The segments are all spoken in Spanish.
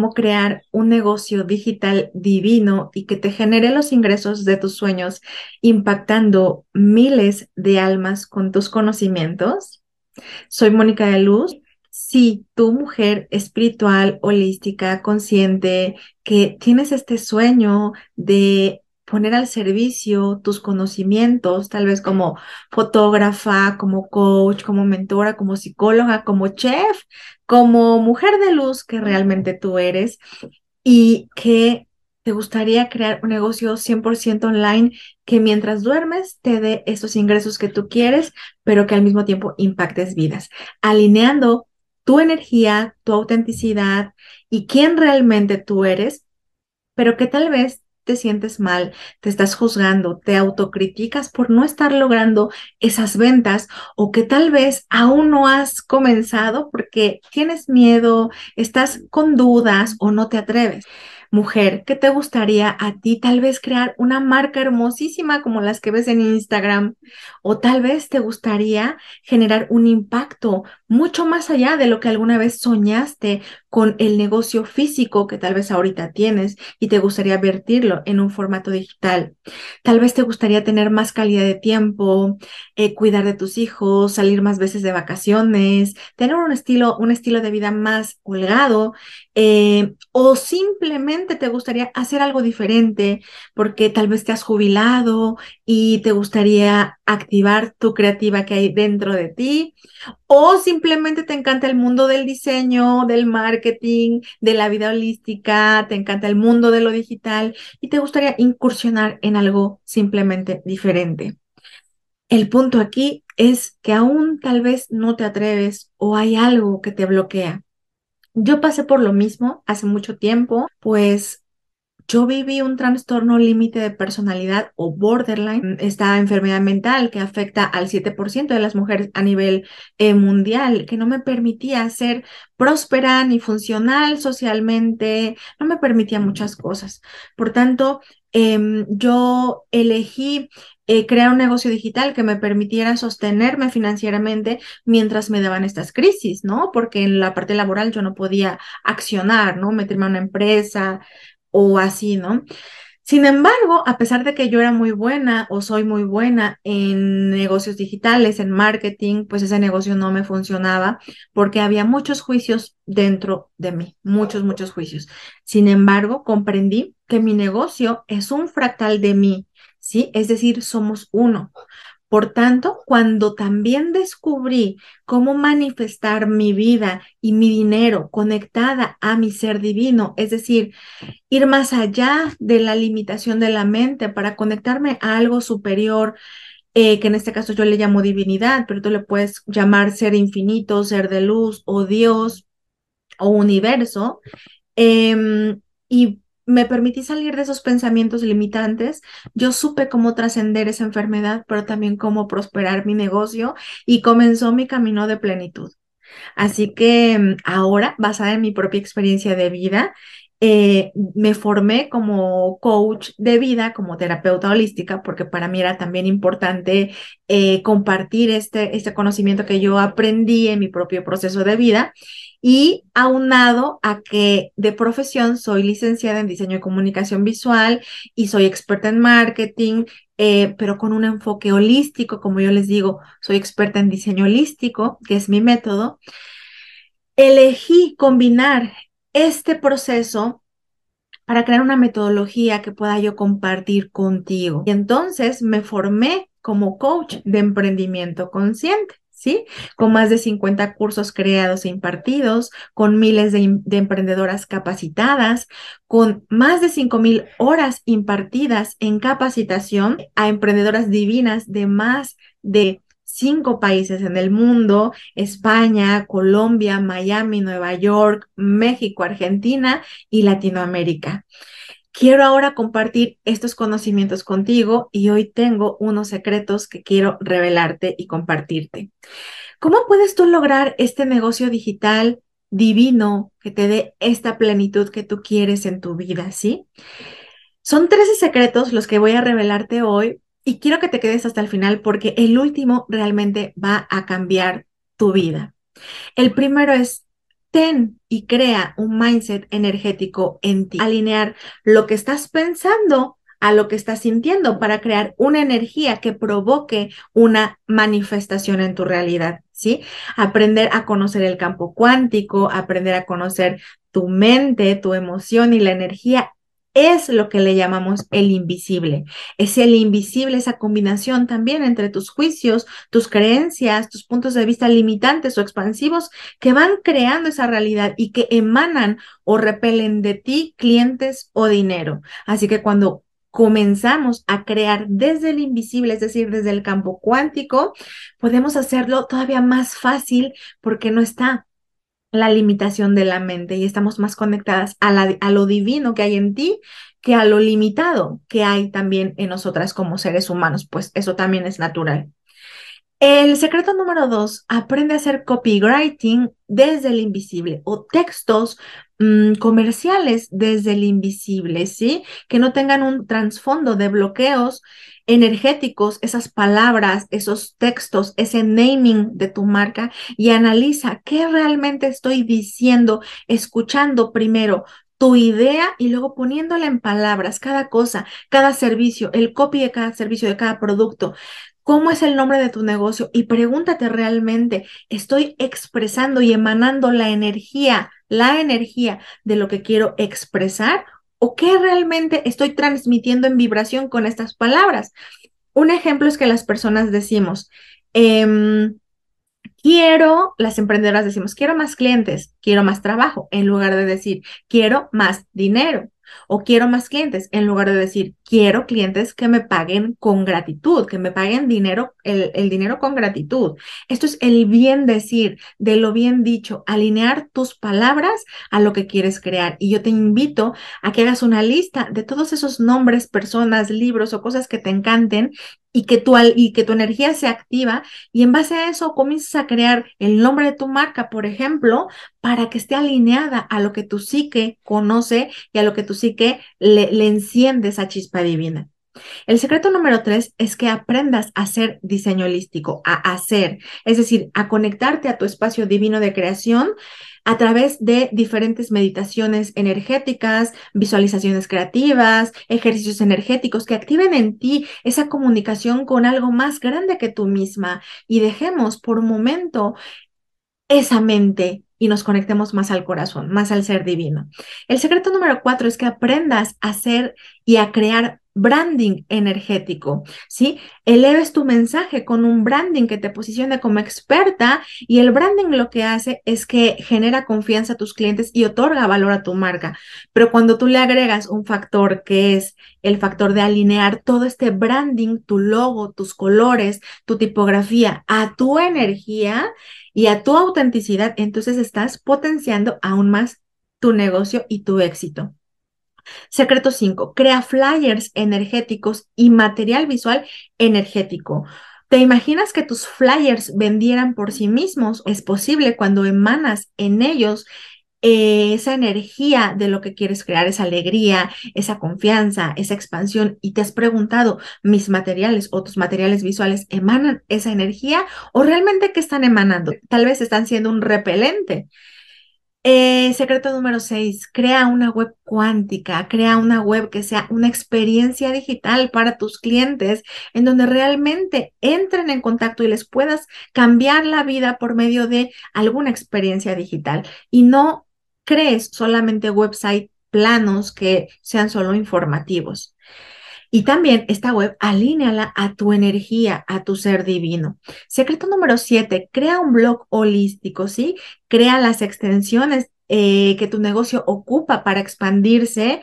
cómo crear un negocio digital divino y que te genere los ingresos de tus sueños, impactando miles de almas con tus conocimientos. Soy Mónica de Luz. Si tu mujer espiritual, holística, consciente, que tienes este sueño de poner al servicio tus conocimientos, tal vez como fotógrafa, como coach, como mentora, como psicóloga, como chef, como mujer de luz que realmente tú eres y que te gustaría crear un negocio 100% online que mientras duermes te dé esos ingresos que tú quieres, pero que al mismo tiempo impactes vidas, alineando tu energía, tu autenticidad y quién realmente tú eres, pero que tal vez te sientes mal, te estás juzgando, te autocriticas por no estar logrando esas ventas o que tal vez aún no has comenzado porque tienes miedo, estás con dudas o no te atreves. Mujer, ¿qué te gustaría a ti tal vez crear una marca hermosísima como las que ves en Instagram? O tal vez te gustaría generar un impacto mucho más allá de lo que alguna vez soñaste con el negocio físico que tal vez ahorita tienes y te gustaría vertirlo en un formato digital. Tal vez te gustaría tener más calidad de tiempo, eh, cuidar de tus hijos, salir más veces de vacaciones, tener un estilo, un estilo de vida más holgado eh, o simplemente te gustaría hacer algo diferente porque tal vez te has jubilado y te gustaría activar tu creativa que hay dentro de ti o simplemente te encanta el mundo del diseño, del marketing, de la vida holística, te encanta el mundo de lo digital y te gustaría incursionar en algo simplemente diferente. El punto aquí es que aún tal vez no te atreves o hay algo que te bloquea. Yo pasé por lo mismo hace mucho tiempo, pues yo viví un trastorno límite de personalidad o borderline, esta enfermedad mental que afecta al 7% de las mujeres a nivel eh, mundial, que no me permitía ser próspera ni funcional socialmente, no me permitía muchas cosas. Por tanto, em, yo elegí eh, crear un negocio digital que me permitiera sostenerme financieramente mientras me daban estas crisis, ¿no? Porque en la parte laboral yo no podía accionar, ¿no? Meterme a una empresa, o así, ¿no? Sin embargo, a pesar de que yo era muy buena o soy muy buena en negocios digitales, en marketing, pues ese negocio no me funcionaba porque había muchos juicios dentro de mí, muchos, muchos juicios. Sin embargo, comprendí que mi negocio es un fractal de mí, ¿sí? Es decir, somos uno. Por tanto, cuando también descubrí cómo manifestar mi vida y mi dinero conectada a mi ser divino, es decir, ir más allá de la limitación de la mente para conectarme a algo superior, eh, que en este caso yo le llamo divinidad, pero tú le puedes llamar ser infinito, ser de luz o Dios o universo. Em, y me permití salir de esos pensamientos limitantes, yo supe cómo trascender esa enfermedad, pero también cómo prosperar mi negocio y comenzó mi camino de plenitud. Así que mm, ahora, basada en mi propia experiencia de vida, eh, me formé como coach de vida, como terapeuta holística, porque para mí era también importante eh, compartir este, este conocimiento que yo aprendí en mi propio proceso de vida y aunado a que de profesión soy licenciada en diseño y comunicación visual y soy experta en marketing, eh, pero con un enfoque holístico, como yo les digo, soy experta en diseño holístico, que es mi método. Elegí combinar este proceso para crear una metodología que pueda yo compartir contigo. Y entonces me formé como coach de emprendimiento consciente. ¿Sí? Con más de 50 cursos creados e impartidos, con miles de, de emprendedoras capacitadas, con más de 5.000 horas impartidas en capacitación a emprendedoras divinas de más de cinco países en el mundo, España, Colombia, Miami, Nueva York, México, Argentina y Latinoamérica. Quiero ahora compartir estos conocimientos contigo y hoy tengo unos secretos que quiero revelarte y compartirte. ¿Cómo puedes tú lograr este negocio digital divino que te dé esta plenitud que tú quieres en tu vida, sí? Son 13 secretos los que voy a revelarte hoy y quiero que te quedes hasta el final porque el último realmente va a cambiar tu vida. El primero es ten y crea un mindset energético en ti. Alinear lo que estás pensando a lo que estás sintiendo para crear una energía que provoque una manifestación en tu realidad, ¿sí? Aprender a conocer el campo cuántico, aprender a conocer tu mente, tu emoción y la energía es lo que le llamamos el invisible. Es el invisible, esa combinación también entre tus juicios, tus creencias, tus puntos de vista limitantes o expansivos que van creando esa realidad y que emanan o repelen de ti clientes o dinero. Así que cuando comenzamos a crear desde el invisible, es decir, desde el campo cuántico, podemos hacerlo todavía más fácil porque no está la limitación de la mente y estamos más conectadas a, la, lo divino que hay en ti que a lo limitado que hay también en nosotras como seres humanos, pues eso también es natural. El secreto número dos, aprende a hacer copywriting desde el invisible o textos mm, comerciales desde el invisible, ¿sí? Que no tengan un trasfondo de bloqueos energéticos, esas palabras, esos textos, ese naming de tu marca y analiza qué realmente estoy diciendo, escuchando primero tu idea y luego poniéndola en palabras, cada cosa, cada servicio, el copy de cada servicio, de cada producto. ¿Cómo es el nombre de tu negocio? Y pregúntate realmente, ¿estoy expresando y emanando la energía, la energía de lo que quiero expresar? ¿O qué realmente estoy transmitiendo en vibración con estas palabras? Un ejemplo es que las personas decimos, em, quiero, las emprendedoras decimos, quiero más clientes, quiero más trabajo, en lugar de decir, quiero más dinero o quiero más clientes, en lugar de decir, quiero clientes que me paguen con gratitud, que me paguen dinero, el, el, dinero con gratitud. Esto es el bien decir, de lo bien dicho, alinear tus palabras a lo que quieres crear. Y yo te invito a que hagas una lista de todos esos nombres, personas, libros o cosas que te encanten y que, tu, y que tu energía se activa y en base a eso comienzas a crear el nombre de tu marca, por ejemplo, para que esté alineada a lo que tu psique conoce y a lo que tu psique le, le enciende esa chispa divina. El secreto número tres es que aprendas a hacer diseño holístico, a hacer, es decir, a conectarte a tu espacio divino de creación a través de diferentes meditaciones energéticas, visualizaciones creativas, ejercicios energéticos que activen en ti esa comunicación con algo más grande que tú misma y dejemos por momento esa mente y nos conectemos más al corazón, más al ser divino. El secreto número cuatro es que aprendas a hacer y a crear branding energético, ¿sí? Eleves tu mensaje con un branding que te posicione como experta y el branding lo que hace es que genera confianza a tus clientes y otorga valor a tu marca. Pero cuando tú le agregas un factor que es el factor de alinear todo este branding, tu logo, tus colores, tu tipografía a tu energía y a tu autenticidad, entonces estás potenciando aún más tu negocio y tu éxito. Secreto 5. Crea flyers energéticos y material visual energético. ¿Te imaginas que tus flyers vendieran por sí mismos? Es posible cuando emanas en ellos eh, esa energía de lo que quieres crear, esa alegría, esa confianza, esa expansión y te has preguntado, ¿mis materiales o tus materiales visuales emanan esa energía o realmente qué están emanando? Tal vez están siendo un repelente eh, secreto número 6, crea una web cuántica, crea una web que sea una experiencia digital para tus clientes en donde realmente entren en contacto y les puedas cambiar la vida por medio de alguna experiencia digital y no crees solamente website planos que sean solo informativos. Y también esta web, alíneala a tu energía, a tu ser divino. Secreto número siete, crea un blog holístico, ¿sí? Crea las extensiones eh, que tu negocio ocupa para expandirse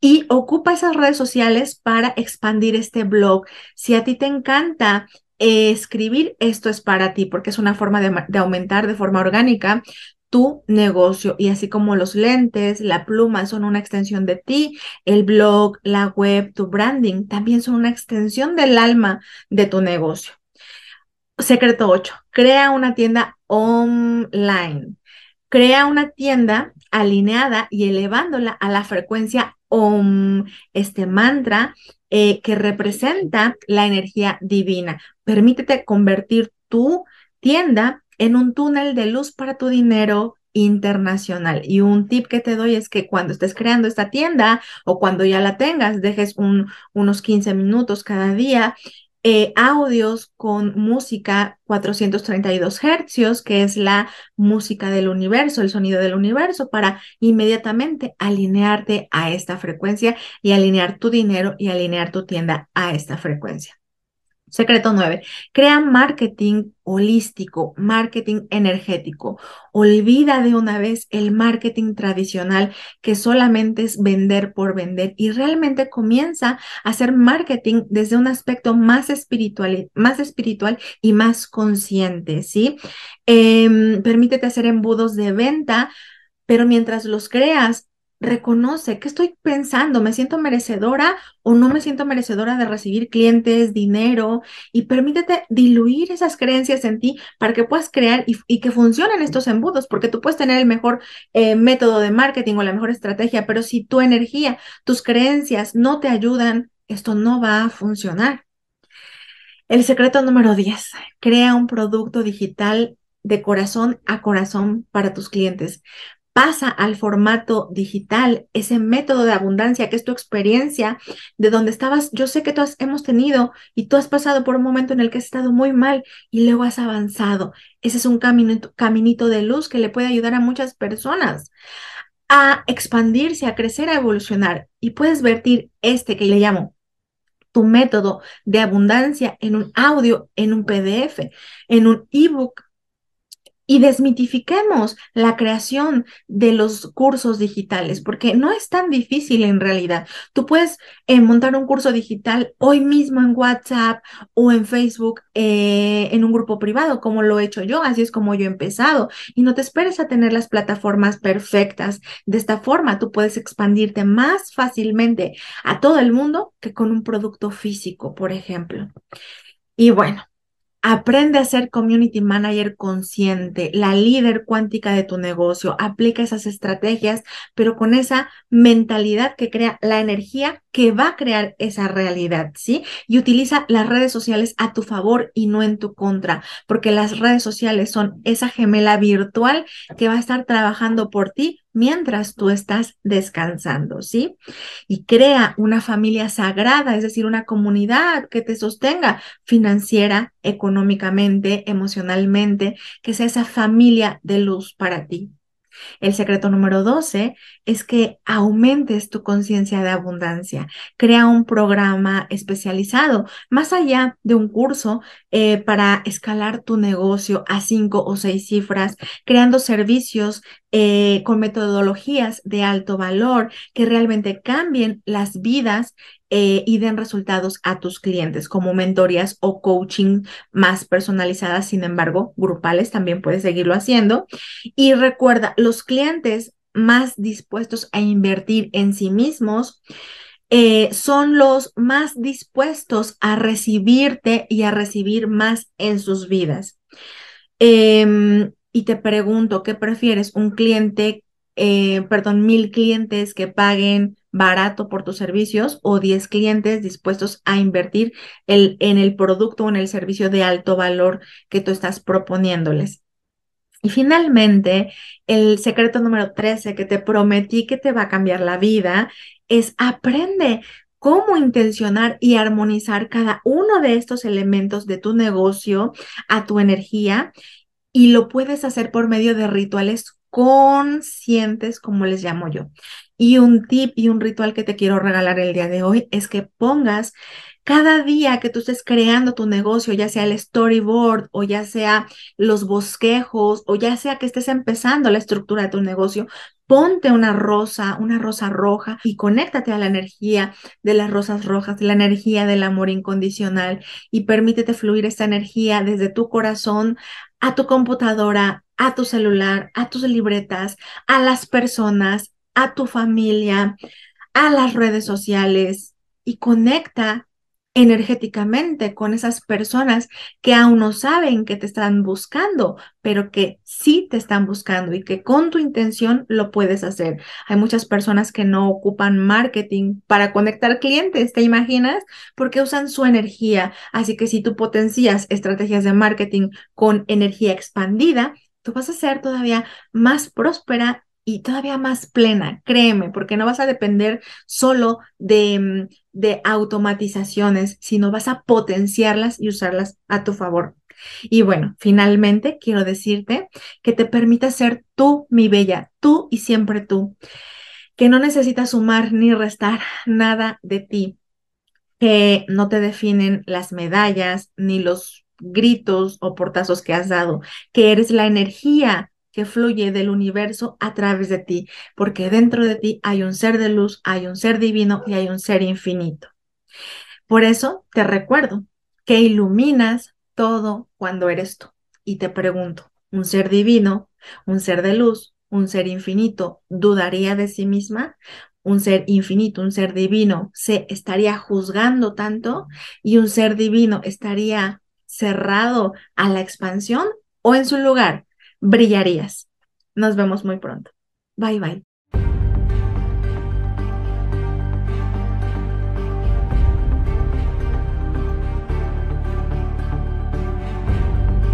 y ocupa esas redes sociales para expandir este blog. Si a ti te encanta escribir, esto es para ti, porque es una forma de, aumentar de forma orgánica tu negocio. Y así como los lentes, la pluma son una extensión de ti, el blog, la web, tu branding también son una extensión del alma de tu negocio. Secreto 8. Crea una tienda online. Crea una tienda alineada y elevándola a la frecuencia OM, este mantra eh, que representa la energía divina. Permítete convertir tu tienda en un túnel de luz para tu dinero internacional. Y un tip que te doy es que cuando estés creando esta tienda o cuando ya la tengas, dejes un, unos 15 minutos cada día eh, audios con música 432 hercios, que es la música del universo, el sonido del universo, para inmediatamente alinearte a esta frecuencia y alinear tu dinero y alinear tu tienda a esta frecuencia. Secreto 9. Crea marketing holístico, marketing energético. Olvida de una vez el marketing tradicional que solamente es vender por vender y realmente comienza a hacer marketing desde un aspecto más espiritual, más espiritual y más consciente, ¿sí? Em, permítete hacer embudos de venta, pero mientras los creas, reconoce qué estoy pensando, me siento merecedora o no me siento merecedora de recibir clientes, dinero y permítete diluir esas creencias en ti para que puedas crear y, que funcionen estos embudos, porque tú puedes tener el mejor eh, método de marketing o la mejor estrategia, pero si tu energía, tus creencias no te ayudan, esto no va a funcionar. El secreto número 10, crea un producto digital de corazón a corazón para tus clientes pasa al formato digital, ese método de abundancia que es tu experiencia, de donde estabas, yo sé que tú has, hemos tenido y tú has pasado por un momento en el que has estado muy mal y luego has avanzado. Ese es un caminito, caminito de luz que le puede ayudar a muchas personas a expandirse, a crecer, a evolucionar. Y puedes vertir este que le llamo tu método de abundancia en un audio, en un PDF, en un ebook, y desmitifiquemos la creación de los cursos digitales, porque no es tan difícil en realidad. Tú puedes eh, montar un curso digital hoy mismo en WhatsApp o en Facebook eh, en un grupo privado, como lo he hecho yo, así es como yo he empezado. Y no te esperes a tener las plataformas perfectas. De esta forma, tú puedes expandirte más fácilmente a todo el mundo que con un producto físico, por ejemplo. Y bueno, Aprende a ser community manager consciente, la líder cuántica de tu negocio. Aplica esas estrategias, pero con esa mentalidad que crea la energía que va a crear esa realidad, ¿sí? Y utiliza las redes sociales a tu favor y no en tu contra, porque las redes sociales son esa gemela virtual que va a estar trabajando por ti mientras tú estás descansando, ¿sí? Y crea una familia sagrada, es decir, una comunidad que te sostenga financiera, económicamente, emocionalmente, que sea esa familia de luz para ti. El secreto número 12 es que aumentes tu conciencia de abundancia. Crea un programa especializado, más allá de un curso eh, para escalar tu negocio a cinco o seis cifras, creando servicios eh, con metodologías de alto valor que realmente cambien las vidas eh, y den resultados a tus clientes, como mentorías o coaching más personalizadas, sin embargo, grupales también puedes seguirlo haciendo. Y recuerda, los clientes más dispuestos a invertir en sí mismos eh, son los más dispuestos a recibirte y a recibir más en sus vidas. Em, y te pregunto, ¿qué prefieres? ¿Un cliente, eh, perdón, mil clientes que paguen barato por tus servicios o 10 clientes dispuestos a invertir el, en el producto o en el servicio de alto valor que tú estás proponiéndoles. Y finalmente, el secreto número 13 que te prometí que te va a cambiar la vida es aprende cómo intencionar y armonizar cada uno de estos elementos de tu negocio a tu energía y lo puedes hacer por medio de rituales conscientes, como les llamo yo. Y un tip y un ritual que te quiero regalar el día de hoy es que pongas cada día que tú estés creando tu negocio, ya sea el storyboard o ya sea los bosquejos o ya sea que estés empezando la estructura de tu negocio, ponte una rosa, una rosa roja y conéctate a la energía de las rosas rojas, la energía del amor incondicional y permítete fluir esta energía desde tu corazón a tu computadora, a tu celular, a tus libretas, a las personas, a tu familia, a las redes sociales y conecta energéticamente con esas personas que aún no saben que te están buscando, pero que sí te están buscando y que con tu intención lo puedes hacer. Hay muchas personas que no ocupan marketing para conectar clientes, ¿te imaginas? Porque usan su energía. Así que si tú potencias estrategias de marketing con energía expandida, tú vas a ser todavía más próspera y todavía más plena, créeme, porque no vas a depender solo de, mm, de automatizaciones, sino vas a potenciarlas y usarlas a tu favor. Y bueno, finalmente quiero decirte que te permita ser tú, mi bella, tú y siempre tú, que no necesitas sumar ni restar nada de ti, que no te definen las medallas ni los gritos o portazos que has dado, que eres la energía que fluye del universo a través de ti, porque dentro de ti hay un ser de luz, hay un ser divino y hay un ser infinito. Por eso te recuerdo que iluminas todo cuando eres tú. Y te pregunto, ¿un ser divino, un ser de luz, un ser infinito, dudaría de sí misma? un ser infinito, un ser divino, se estaría juzgando tanto y un ser divino estaría cerrado a la expansión o en su lugar brillarías. Nos vemos muy pronto. Bye bye.